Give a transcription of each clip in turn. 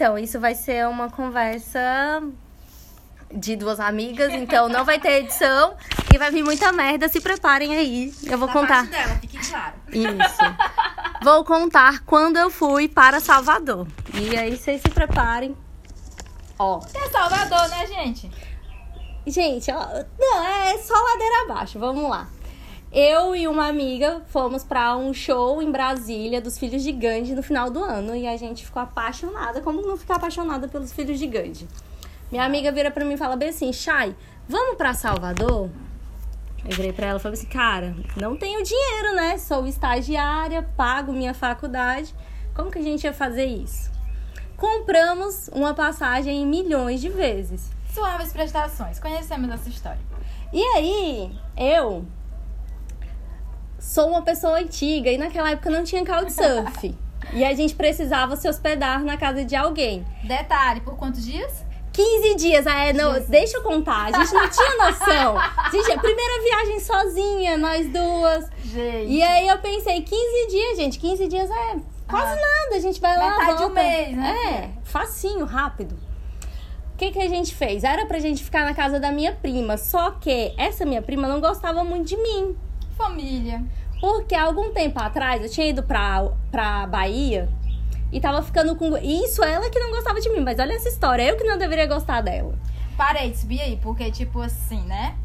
Então, isso vai ser uma conversa de duas amigas, então não vai ter edição e vai vir muita merda. Se preparem aí. Eu vou Da contar. parte dela, fique claro. Isso. Vou contar quando eu fui para Salvador. E aí vocês se preparem. Ó. Que é Salvador, né, gente? Gente, ó, não, é só ladeira abaixo. Vamos lá. Eu e uma amiga fomos pra um show em Brasília dos Filhos de Gandhi no final do ano e a gente ficou apaixonada. Como não ficar apaixonada pelos Filhos de Gandhi? Minha amiga vira pra mim e fala bem assim: Chay, vamos pra Salvador? Eu virei pra ela e falei assim: cara, não tenho dinheiro, né? Sou estagiária, pago minha faculdade. Como que a gente ia fazer isso? Compramos uma passagem em milhões de vezes. Suaves prestações. Conhecemos essa história. E aí, eu sou uma pessoa antiga e naquela época não tinha couchsurf. e a gente precisava se hospedar na casa de alguém. Detalhe, por quantos dias? 15 dias, ah, é, não, Jesus. deixa eu contar, a gente não tinha noção. Gente, a primeira viagem sozinha, nós duas. Gente. E aí eu pensei, 15 dias, gente, 15 dias é quase Ah. nada, a gente vai lá, Metade de um volta. mês, né, É, facinho, rápido. O que, que a gente fez? Era pra gente ficar na casa da minha prima, só que essa minha prima não gostava muito de mim. Família. Porque há algum tempo atrás eu tinha ido pra, pra Bahia e tava ficando com. Isso ela que não gostava de mim, mas olha essa história, eu que não deveria gostar dela. Parei de subir aí, porque, tipo assim, né?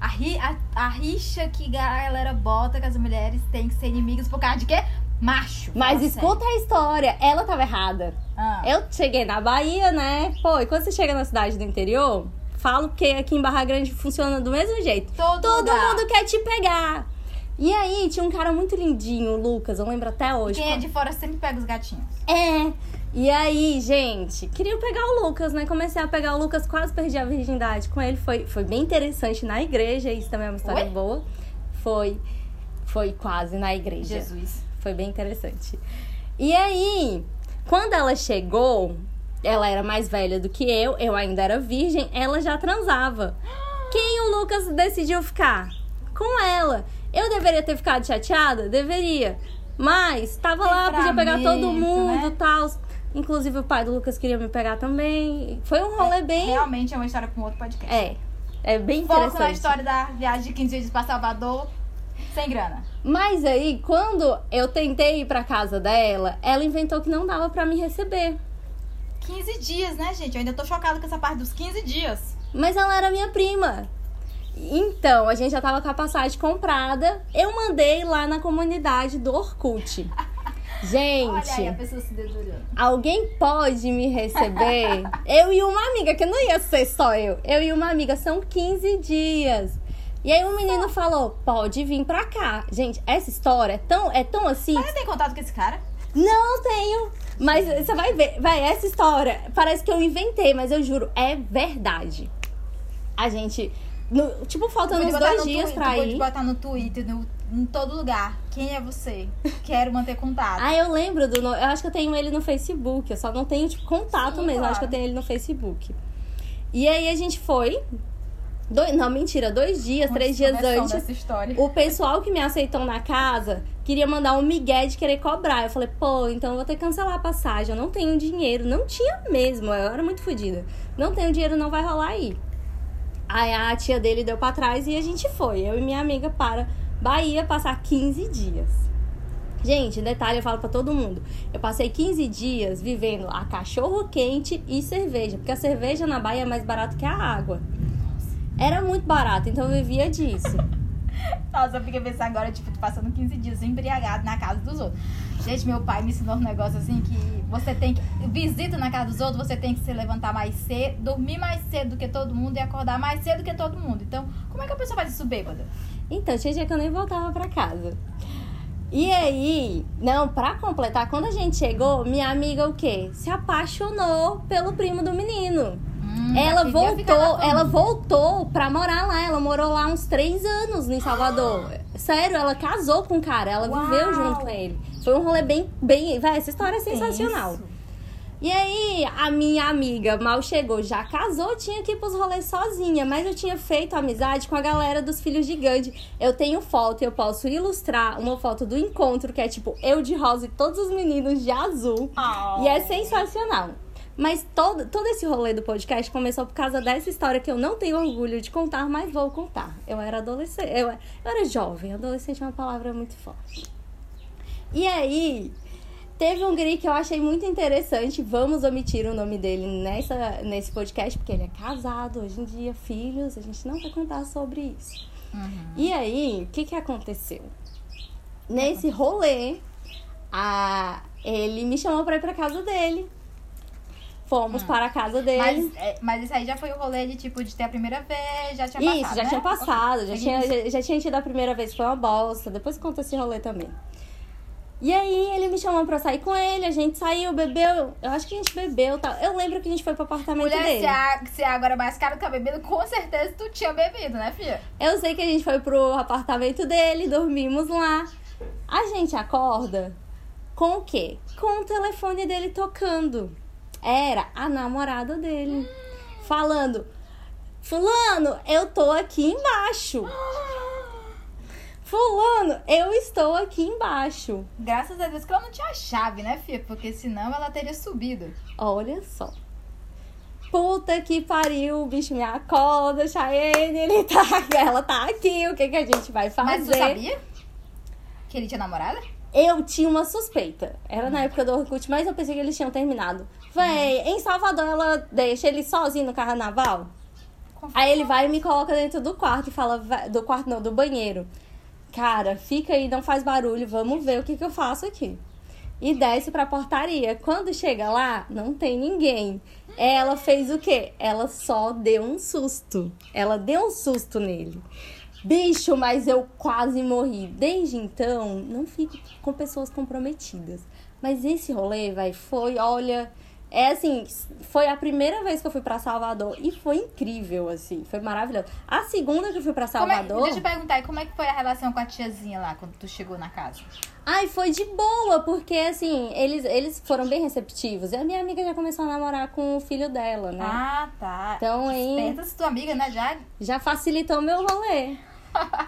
A, ri, a, a rixa que a galera bota que as mulheres têm que ser inimigas por causa de quê? Macho. Mas escuta a história, ela tava errada. Ah. Eu cheguei na Bahia, né? Pô, e quando você chega na cidade do interior, falo que aqui em Barra Grande funciona do mesmo jeito. Todo Todo mundo quer te pegar. E aí, tinha um cara muito lindinho, o Lucas, eu lembro até hoje. Quem é de fora sempre pega os gatinhos. É. E aí, gente, queria pegar o Lucas, né? Comecei a pegar o Lucas, quase perdi a virgindade com ele. Foi, foi bem interessante na igreja, isso também é uma história Oi? boa. Foi. Foi quase na igreja. Jesus. Foi bem interessante. E aí, quando ela chegou, ela era mais velha do que eu, eu ainda era virgem, ela já transava. Quem o Lucas decidiu ficar? Com ela. Eu deveria ter ficado chateada? Deveria. Mas tava lá, podia pegar todo Livramento, mundo e né? tal. Inclusive o pai do Lucas queria me pegar também. Foi um rolê bem. Realmente é uma história para um outro podcast. É. É bem Foco interessante. na história da viagem de 15 dias pra Salvador, sem grana. Mas aí, quando eu tentei ir pra casa dela, ela inventou que não dava pra me receber. 15 dias, né, gente? Eu ainda tô chocada com essa parte dos 15 dias. Mas ela era minha prima. Então, a gente já tava com a passagem comprada. Eu mandei lá na comunidade do Orkut. Gente, Olha aí a pessoa se alguém pode me receber? eu e uma amiga, que não ia ser só eu. Eu e uma amiga, são 15 dias. E aí o menino falou, pode vir pra cá. Gente, essa história é tão, é tão assim. Você tem contato com esse cara? Não tenho. Mas você vai ver. Vai, essa história parece que eu inventei, mas eu juro, é verdade. A gente. No- tipo, faltando uns dois dias Twi- pra tu pode ir. botar no Twitter, no, em todo lugar. Quem é você? Quero manter contato. Ah, eu lembro do. Eu acho que eu tenho ele no Facebook. Eu só não tenho, tipo, contato Sim, mesmo. Eu acho que eu claro. tenho ele no Facebook. E aí a gente foi. Dois, não, mentira, dois dias, três dias antes. dessa história. O pessoal que me aceitou na casa queria mandar um migué de querer cobrar. Eu falei, pô, então eu vou ter que cancelar a passagem. Eu não tenho dinheiro. Não tinha mesmo. Eu era muito fodida. Não tenho dinheiro, não vai rolar aí. Aí a tia dele deu pra trás e a gente foi. Eu e minha amiga para Bahia passar 15 dias. Gente, detalhe, eu falo pra todo mundo. Eu passei 15 dias vivendo a cachorro quente e cerveja. Porque a cerveja na Bahia é mais barato que a água. Era muito barato, então eu vivia disso. Nossa, eu fiquei pensando agora, tipo, passando 15 dias embriagado na casa dos outros. Gente, meu pai me ensinou um negócio assim que você tem que. Visita na casa dos outros, você tem que se levantar mais cedo, dormir mais cedo do que todo mundo e acordar mais cedo que todo mundo. Então, como é que a pessoa faz isso bêbada? Então, tinha dia que eu nem voltava pra casa. E aí, não, pra completar, quando a gente chegou, minha amiga o quê? Se apaixonou pelo primo do menino. Hum, ela voltou, ela voltou pra morar lá. Ela morou lá uns três anos em Salvador. Sério, ela casou com o cara, ela Uau! viveu junto com ele. Foi um rolê bem, bem. Vai, essa história é sensacional. Isso. E aí, a minha amiga mal chegou, já casou, tinha que ir pros rolês sozinha. Mas eu tinha feito amizade com a galera dos filhos de Gandhi. Eu tenho foto, eu posso ilustrar uma foto do encontro, que é tipo eu de rosa e todos os meninos de azul. Oh. E é sensacional. Mas todo, todo esse rolê do podcast começou por causa dessa história que eu não tenho orgulho de contar, mas vou contar. Eu era adolescente, eu, eu era jovem, adolescente é uma palavra muito forte. E aí, teve um guri que eu achei muito interessante, vamos omitir o nome dele nessa, nesse podcast, porque ele é casado hoje em dia, filhos, a gente não vai contar sobre isso. Uhum. E aí, o que que aconteceu? Nesse rolê, a, ele me chamou pra ir pra casa dele. Fomos para a casa dele. Mas, é, mas isso aí já foi o rolê de tipo de ter a primeira vez, já tinha passado. Isso, já né? tinha passado, já tinha, já, já tinha tido a primeira vez, foi uma bosta. Depois conta esse rolê também. E aí ele me chamou pra sair com ele, a gente saiu, bebeu. Eu acho que a gente bebeu tal. Eu lembro que a gente foi pro apartamento Mulher, dele. se a, se a agora é mais caro que a bebida, com certeza tu tinha bebido, né, filha? Eu sei que a gente foi pro apartamento dele, dormimos lá. A gente acorda com o quê? Com o telefone dele tocando. Era a namorada dele. Falando: Fulano, eu tô aqui embaixo. Fulano, eu estou aqui embaixo. Graças a Deus que ela não tinha chave, né, filha? Porque senão ela teria subido. Olha só. Puta que pariu, o bicho me acorda, Cheyenne, ele tá, ela tá aqui, o que, que a gente vai fazer? Mas tu sabia que ele tinha namorada? Eu tinha uma suspeita. Era na época do Orkut, mas eu pensei que eles tinham terminado. Véi, em Salvador ela deixa ele sozinho no carnaval. Aí ele vai e me coloca dentro do quarto e fala, "Vai- do quarto não, do banheiro. Cara, fica aí, não faz barulho, vamos ver o que, que eu faço aqui. E desce pra portaria. Quando chega lá, não tem ninguém. Ela fez o quê? Ela só deu um susto. Ela deu um susto nele. Bicho, mas eu quase morri. Desde então, não fico com pessoas comprometidas. Mas esse rolê, vai, foi, olha, é assim, foi a primeira vez que eu fui pra Salvador e foi incrível, assim, foi maravilhoso. A segunda que eu fui pra Como é, Salvador, deixa eu perguntar, e como é que foi a relação com a tiazinha lá, quando tu chegou na casa? ai, foi de boa, porque assim, eles, eles foram bem receptivos. E a minha amiga já começou a namorar com o filho dela, né? Ah, tá. Então aí se tua amiga, né, já... já facilitou meu rolê.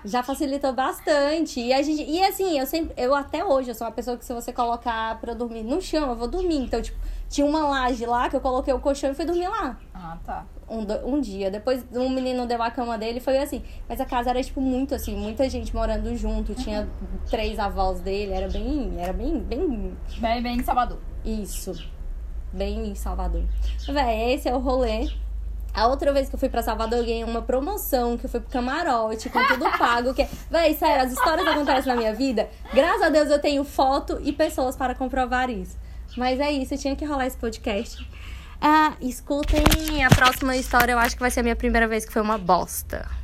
Já facilitou bastante. E a gente. E assim, eu sempre. Eu até hoje, eu sou uma pessoa que se você colocar pra eu dormir no chão, eu vou dormir. Então, tipo, tinha uma laje lá que eu coloquei o colchão e fui dormir lá. Ah, tá. Um, um dia. Depois um menino deu a cama dele foi assim. Mas a casa era, tipo, muito assim, muita gente morando junto. Tinha três avós dele. Era bem. Era bem. bem Bem, bem em Salvador. isso. Bem em Salvador. Véi, esse é o rolê. A outra vez que eu fui pra Salvador, eu ganhei uma promoção, que eu fui pro camarote, com tudo pago. Que... Véi, sério, as histórias acontecem na minha vida. Graças a Deus eu tenho foto e pessoas para comprovar isso. Mas é isso, tinha que rolar esse podcast. Ah, escutem a próxima história, eu acho que vai ser a minha primeira vez que foi uma bosta.